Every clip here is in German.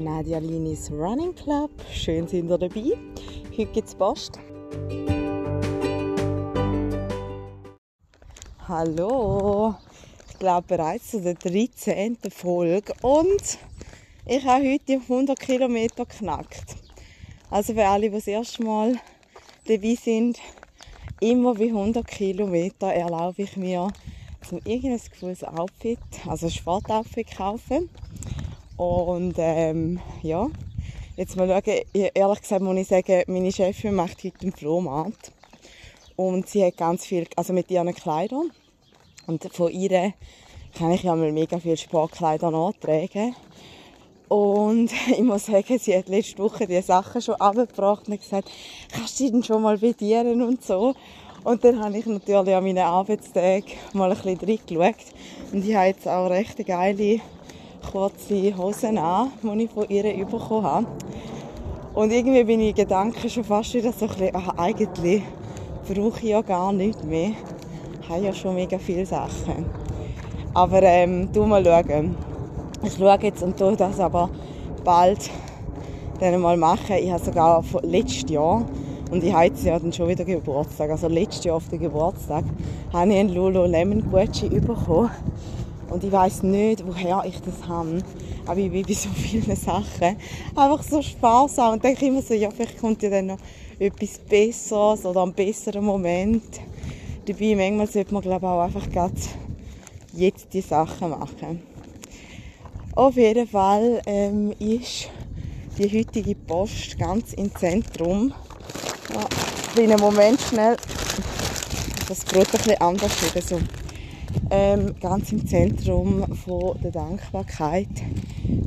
Nadia Linis Running Club. Schön sind ihr dabei. Heute gibt es Post. Hallo, ich glaube bereits zu der 13. Folge und ich habe heute die 100 Kilometer geknackt. Also für alle, die das erste Mal dabei sind, immer wie 100 Kilometer erlaube ich mir, zum irgendein cooles Outfit, also ein Sportoutfit kaufen. Und ähm, ja, jetzt mal schauen, ehrlich gesagt muss ich sagen, meine Chefin macht heute einen Flohmarkt. Und sie hat ganz viel, also mit ihren Kleidern. Und von ihr kann ich ja mal mega viele Sportkleider nachtragen. Und ich muss sagen, sie hat letzte Woche die Sachen schon abgebracht und gesagt, kannst du denn schon mal bedienen und so. Und dann habe ich natürlich an meinen Arbeitstagen mal ein bisschen reingeschaut. Und ich habe jetzt auch recht geile kurze Hosen an, die ich von ihr bekommen habe. Und irgendwie bin ich Gedanken schon fast wieder so ein bisschen, ach, eigentlich brauche ich ja gar nichts mehr. Ich habe ja schon mega viele Sachen. Aber ähm, du mal schauen. Ich schaue jetzt und tue das aber bald dann mal machen. Ich habe sogar letztes Jahr, und ich jetzt ja dann schon wieder Geburtstag, also letztes Jahr auf den Geburtstag, habe ich einen Lululemon Gutschein bekommen. Und ich weiß nicht, woher ich das habe. Aber ich bin bei so vielen Sachen einfach so sparsam und denke immer so, ja, vielleicht kommt ja dann noch etwas Besseres oder ein besserer Moment. Dabei manchmal sollte man glaube ich auch einfach jetzt die Sachen machen. Auf jeden Fall ähm, ist die heutige Post ganz im Zentrum. Ja, einen Moment schnell. Das Brot ein bisschen anders wieder so. Ähm, ganz im Zentrum von der Dankbarkeit,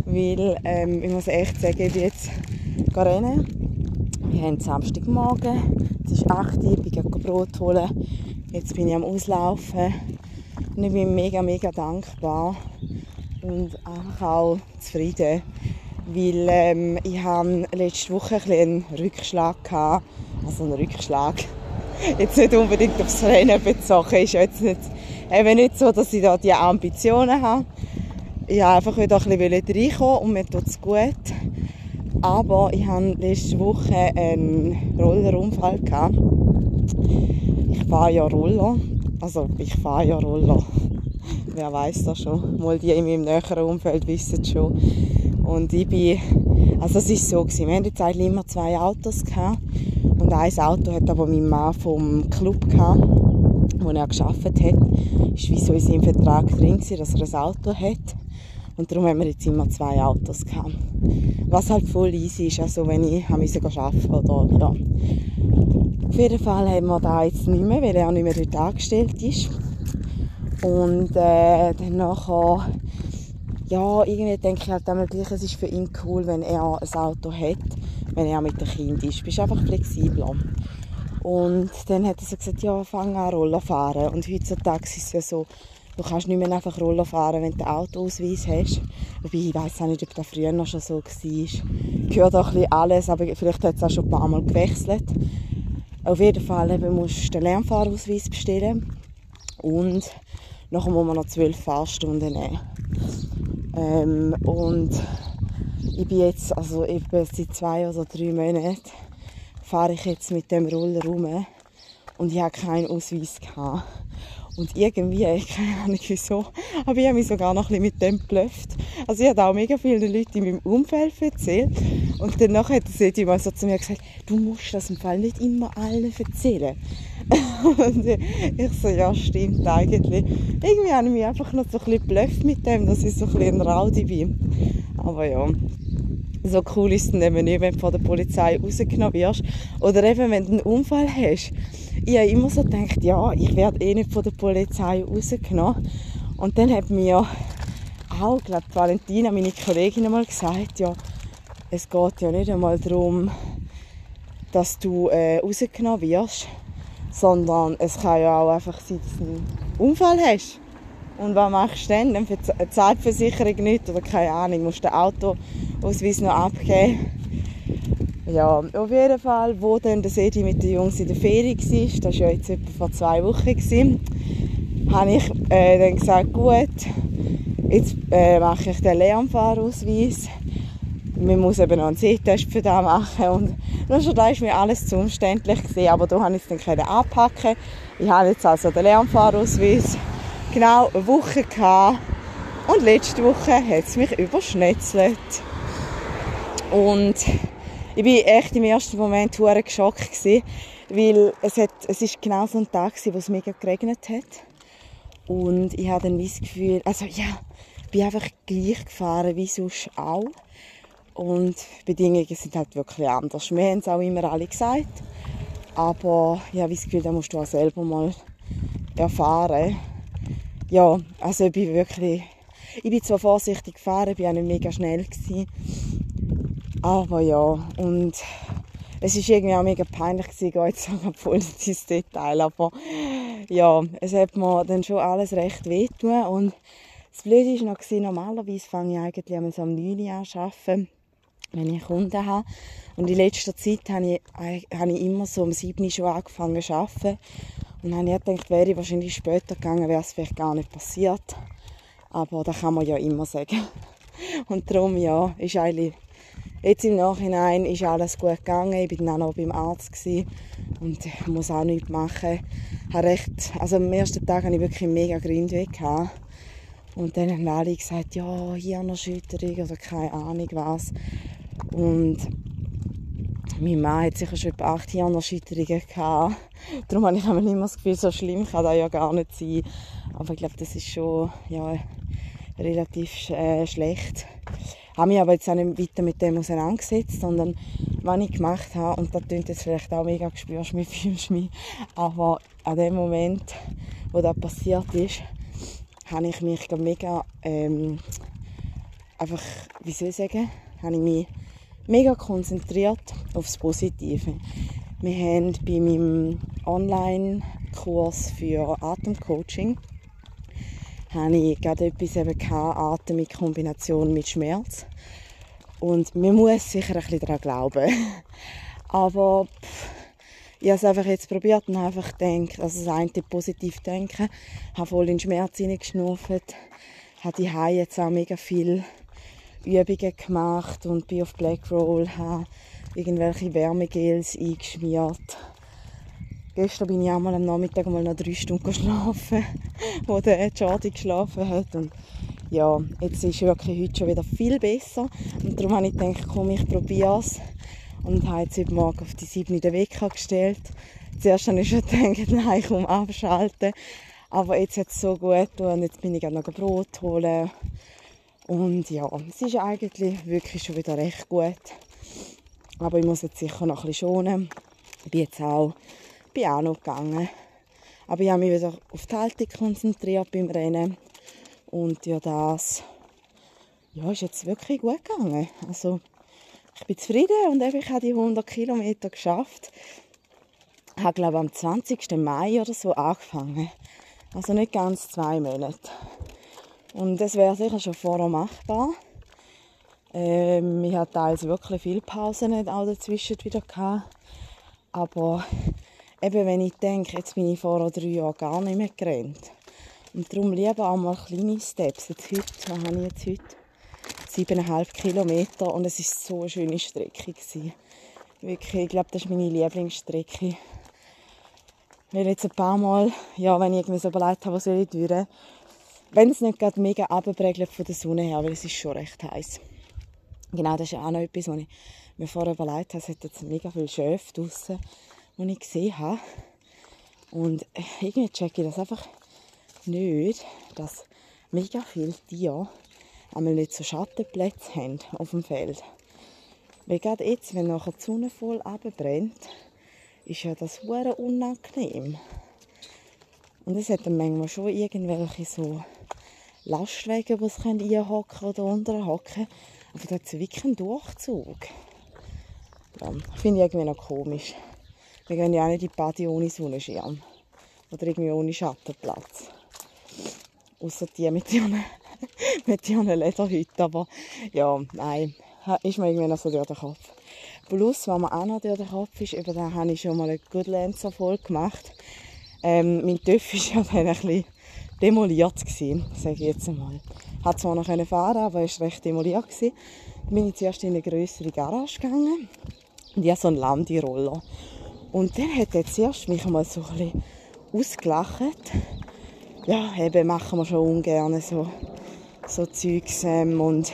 weil ähm, ich muss echt sagen, ich bin jetzt rennen. Wir haben Samstagmorgen, es ist 8 Uhr, ich gehe Brot holen. Jetzt bin ich am Auslaufen. Und ich bin mega, mega dankbar und einfach auch zufrieden, weil ähm, ich habe letzte Woche ein einen Rückschlag gehabt, also einen Rückschlag, jetzt nicht unbedingt aufs Rennen bezogen, ist jetzt nicht, eben nicht so, dass ich da die Ambitionen habe. Ich wollte einfach wieder ein bisschen reinkommen und mir tut es gut. Aber ich hatte letzte Woche einen Rollerunfall. Gehabt. Ich fahre ja Roller. Also ich fahre ja Roller wer weiß das schon. Mal die in meinem näheren Umfeld wissen schon. Und ich bin, also es ist so gewesen, wir hatten jetzt eigentlich immer zwei Autos gehabt. Und ein Auto hat aber mein Mann vom Club gehabt, wo er geschafft hat. Ist wie so in seinem Vertrag drin dass er ein Auto hat. Und darum haben wir jetzt immer zwei Autos gehabt. Was halt voll easy ist, also wenn ich arbeiten oder ja. Auf jeden Fall haben wir da jetzt nicht mehr, weil er nicht mehr dort angestellt ist. Und äh, dann nachher, ja, irgendwie denke ich halt einmal gleich, es ist für ihn cool, wenn er ein Auto hat, wenn er mit dem Kind ist. Du bist einfach flexibler. Und dann hat er so gesagt, ja, fang an Roller fahren. Und heutzutage ist es ja so, du kannst nicht mehr einfach Roller fahren, wenn du einen Autoausweis hast. Wobei, ich weiß auch nicht, ob das früher noch schon so war. Ich höre auch ein bisschen alles, aber vielleicht hat es auch schon ein paar Mal gewechselt. Auf jeden Fall eben musst du den Lernfahrausweis bestellen. Und Nachher muss man noch zwölf Fahrstunden nehmen. Ähm, und ich bin jetzt, also etwa seit zwei oder drei Monaten, fahre ich jetzt mit dem Roller rum und ich habe keinen Ausweis gehabt. Und irgendwie, keine Ahnung wieso, aber ich habe mich sogar noch ein bisschen mit dem geblufft. Also ich habe auch mega viele Leute in meinem Umfeld erzählt. Und danach hat sie mal so zu mir gesagt, du musst das im Fall nicht immer allen erzählen. und ich so, ja stimmt eigentlich. Irgendwie habe ich mich einfach noch so ein bisschen geblufft mit dem, dass ich so ein bisschen ein Rowdy bin. Aber ja, so cool ist es eben nicht, wenn du von der Polizei rausgenommen wirst. Oder eben, wenn du einen Unfall hast. Ich habe immer so gedacht, ja, ich werde eh nicht von der Polizei rausgenommen. Und dann hat mir auch, glaube Valentina, meine Kollegin, einmal gesagt, ja, es geht ja nicht einmal darum, dass du äh, rausgenommen wirst, sondern es kann ja auch einfach sein, dass du einen Unfall hast. Und was machst du dann? Dann zahlt die Versicherung nicht oder keine Ahnung, musst du den Autoausweis noch abgeben. Ja, auf jeden Fall, wo dann der Sedi mit den Jungs in der Ferie war, das war ja jetzt etwa vor zwei Wochen, gewesen, habe ich äh, dann gesagt, gut, jetzt äh, mache ich den Lernfahrausweis man muss eben noch einen Sehtest für das machen und nur schon da ist mir alles zu umständlich gewesen, aber da habe ich es dann anpacken Ich habe jetzt also den Lernfahrausweis genau eine Woche gehabt und letzte Woche hat es mich überschnetzelt. Und ich war echt im ersten Moment hure geschockt gewesen, weil es, hat, es ist genau so ein Tag gewesen, wo es mega geregnet hat. Und ich habe dann das Gefühl, also ja, ich bin einfach gleich gefahren wie sonst auch. Und die Bedingungen sind halt wirklich anders. Wir haben es auch immer alle gesagt. Aber ich habe das Gefühl, da musst du auch selber mal erfahren. Ja, also ich bin wirklich... Ich bin zwar vorsichtig gefahren, bin auch nicht mega schnell gewesen. Aber ja, und es ist irgendwie auch mega peinlich gewesen, jetzt sogar voll ins Detail, aber ja, es hat mir dann schon alles recht wehtun und das Blöde war noch, normalerweise fange ich eigentlich am 9 Uhr an zu arbeiten wenn ich Kunden habe. Und in letzter Zeit habe ich, habe ich immer so um 7 Uhr schon angefangen zu arbeiten. Und dann habe ich gedacht, wäre ich wahrscheinlich später gegangen, wäre es vielleicht gar nicht passiert. Aber das kann man ja immer sagen. Und darum, ja, ist eigentlich, jetzt im Nachhinein ist alles gut gegangen. Ich war dann auch noch beim Arzt gewesen und muss auch nichts machen. Habe recht, also am ersten Tag hatte ich wirklich mega Grindweg. Und dann haben alle gesagt, ja, Hirnerschütterung oder keine Ahnung was. Und mein Mann hat sicher schon etwa acht Hirnerschütterungen gehabt. Darum habe ich immer das Gefühl, so schlimm kann das ja gar nicht sein. Aber ich glaube, das ist schon ja, relativ äh, schlecht. Habe mich aber jetzt auch nicht weiter mit dem auseinandergesetzt, sondern was ich gemacht habe, und das klingt jetzt vielleicht auch mega spürst mich, fühlst mich, aber an dem Moment, wo das passiert ist, habe ich mich mega ähm, einfach, wie soll ich sagen, habe ich mich mega konzentriert aufs Positive. Wir haben bei meinem Online-Kurs für Atemcoaching habe ich gerade etwas eben gehabt, Atem in Kombination mit Schmerz. Und man muss sicher ein bisschen daran glauben. Aber pff, ich habe es einfach jetzt probiert und habe einfach gedacht, also das eine positiv denken, habe voll in den Schmerz hineingeschnauft, habe die jetzt auch mega viel Übungen gemacht und bin auf Black Roll, habe irgendwelche Wärmegels eingeschmiert. Gestern bin ich auch mal am Nachmittag mal noch drei Stunden geschlafen, wo der Jordi geschlafen hat. Und ja, jetzt ist wirklich heute schon wieder viel besser. Und darum habe ich gedacht, komm, ich probiere es. Und habe jetzt heute Morgen auf die 7 in den Wecker gestellt. Zuerst habe ich schon gedacht, nein, komm, abschalten. Aber jetzt hat es so gut und jetzt bin ich auch noch Brot holen und ja, es ist eigentlich wirklich schon wieder recht gut. Aber ich muss jetzt sicher noch ein bisschen schonen. Ich bin jetzt auch, bin auch noch gegangen. Aber ich habe mich wieder auf die Haltung konzentriert beim Rennen. Und ja, das ja, ist jetzt wirklich gut gegangen. Also, ich bin zufrieden und eben, ich habe die 100 Kilometer geschafft. Ich habe, glaube am 20. Mai oder so angefangen. Also nicht ganz zwei Monate. Und das wäre sicher schon vorher machbar. Ähm, ich hatte teils wirklich viele Pausen auch dazwischen wieder gehabt. Aber eben, wenn ich denke, jetzt bin ich vor drei Jahren gar nicht mehr gerannt. Und darum lieber auch mal kleine Steps. Jetzt heute, was habe ich jetzt heute? Siebeneinhalb Kilometer und es war so eine schöne Strecke. Gewesen. Wirklich, ich glaube, das ist meine Lieblingsstrecke. Weil jetzt ein paar Mal, ja, wenn ich irgendwie so überlegt habe, was soll ich durch, wenn es nicht gerade mega abprägelt von der Sonne her, weil es ist schon recht heiß. Genau, das ist auch noch etwas, was ich mir vorher überlegt habe. Es hat jetzt mega viele Schöfe draussen, die ich gesehen habe. Und irgendwie checke ich das einfach nicht, dass mega viele Tiere einmal nicht so Schattenplätze haben auf dem Feld. Weil gerade jetzt, wenn nachher die Sonne voll abbrennt, ist ja das sehr unangenehm. Und es hat dann manchmal schon irgendwelche so Lastwagen, die sie einhocken oder unterhocken Aber da hat es wirklich einen Durchzug. Ja, finde ich irgendwie noch komisch. Wir gehen ja auch nicht in die Party ohne Sonnenschirm. Oder irgendwie ohne Schattenplatz. Außer die mit ihren, mit. Aber ja, nein, ist mir irgendwie noch so durch den Kopf. Plus, was mir auch noch durch den Kopf ist, über den habe ich schon mal eine Goodlands-Erfolg gemacht. Ähm, mein Töff ist ja dann ein bisschen demoliert gewesen, sage ich jetzt einmal. Hat zwar noch fahren, aber es war recht demoliert gewesen. Dann bin ich zuerst in eine größere Garage gegangen und ich habe so einen Landiroller. Und der hat jetzt erst mich mal so ein ausgelacht. Ja, eben machen wir schon ungern so, so Zeugs. Ähm, und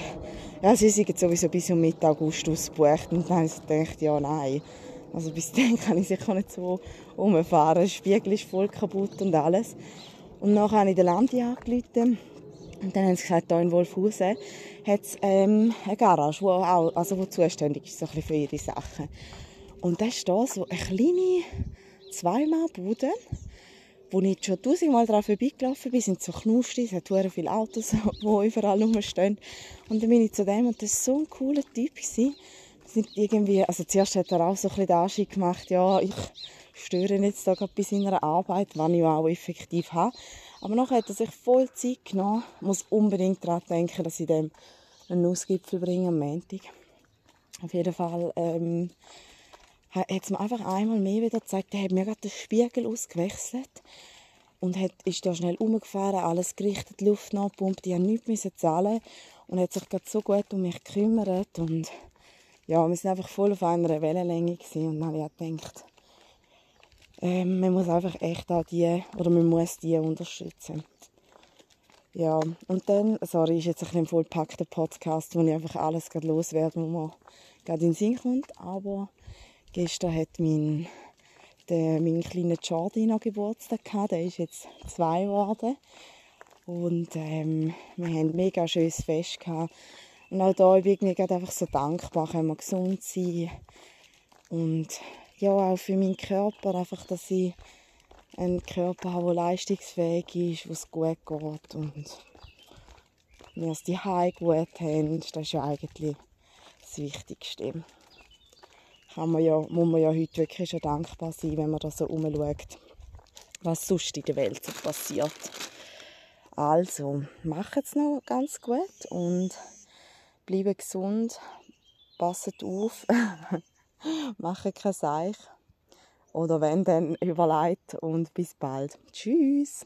ja, sie sind sowieso bis um Mitte August ausgebucht. Und dann habe ich gedacht, ja, nein. Also bis dann kann ich sicher nicht so rumfahren. Der Spiegel ist voll kaputt und alles. Und dann habe ich den Landi angerufen. Und dann haben sie gesagt, hier in Wolfhausen hat es ähm, eine Garage, die auch, also wo zuständig ist so ein bisschen für ihre Sachen. Und da ist da so eine kleine Zweimalbude, wo ich schon tausendmal drauf vorbeigelaufen bin, sind so Knusti, es hat viele Autos, die überall rumstehen. Und dann bin ich zu dem und das war so ein cooler Typ. Sind irgendwie, also zuerst hat er auch so ein bisschen den Anschein gemacht, ja, ich störe jetzt da gerade bei seiner Arbeit, was ich auch effektiv habe. Aber nachher hat er sich voll Zeit genommen. Ich muss unbedingt daran denken, dass ich dem einen Nussgipfel bringe am Montag. Auf jeden Fall ähm, hat es mir einfach einmal mehr wieder gezeigt, er hat mir gerade den Spiegel ausgewechselt und hat, ist da schnell umgefahren, alles gerichtet, Luft nachgepumpt, ich musste nichts zahlen und hat sich gerade so gut um mich gekümmert und ja, wir sind einfach voll auf einer Wellenlänge gewesen. und dann habe ich gedacht, ähm, man muss einfach echt auch die, oder man muss die unterstützen. Ja, und dann, sorry, ist jetzt ein vollpackter Podcast, wo ich einfach alles gerade loswerde, wo mir gerade in den Sinn kommt, aber Gestern hat mein, der, mein kleiner noch Geburtstag gehabt. Der ist jetzt zwei geworden. Und ähm, wir haben ein mega schönes Fest gehabt. Und auch da bin ich gerade einfach so dankbar, können wir gesund sein. Und ja, auch für meinen Körper, einfach, dass ich einen Körper habe, der leistungsfähig ist, wo es gut geht und wir es die gut haben. Das ist ja eigentlich das Wichtigste kann man ja, muss man ja heute wirklich schon dankbar sein, wenn man da so umschaut, was sonst in der Welt so passiert. Also, macht es noch ganz gut und bleibt gesund, passet auf, macht kein Seich. Oder wenn, dann überlegt und bis bald. Tschüss!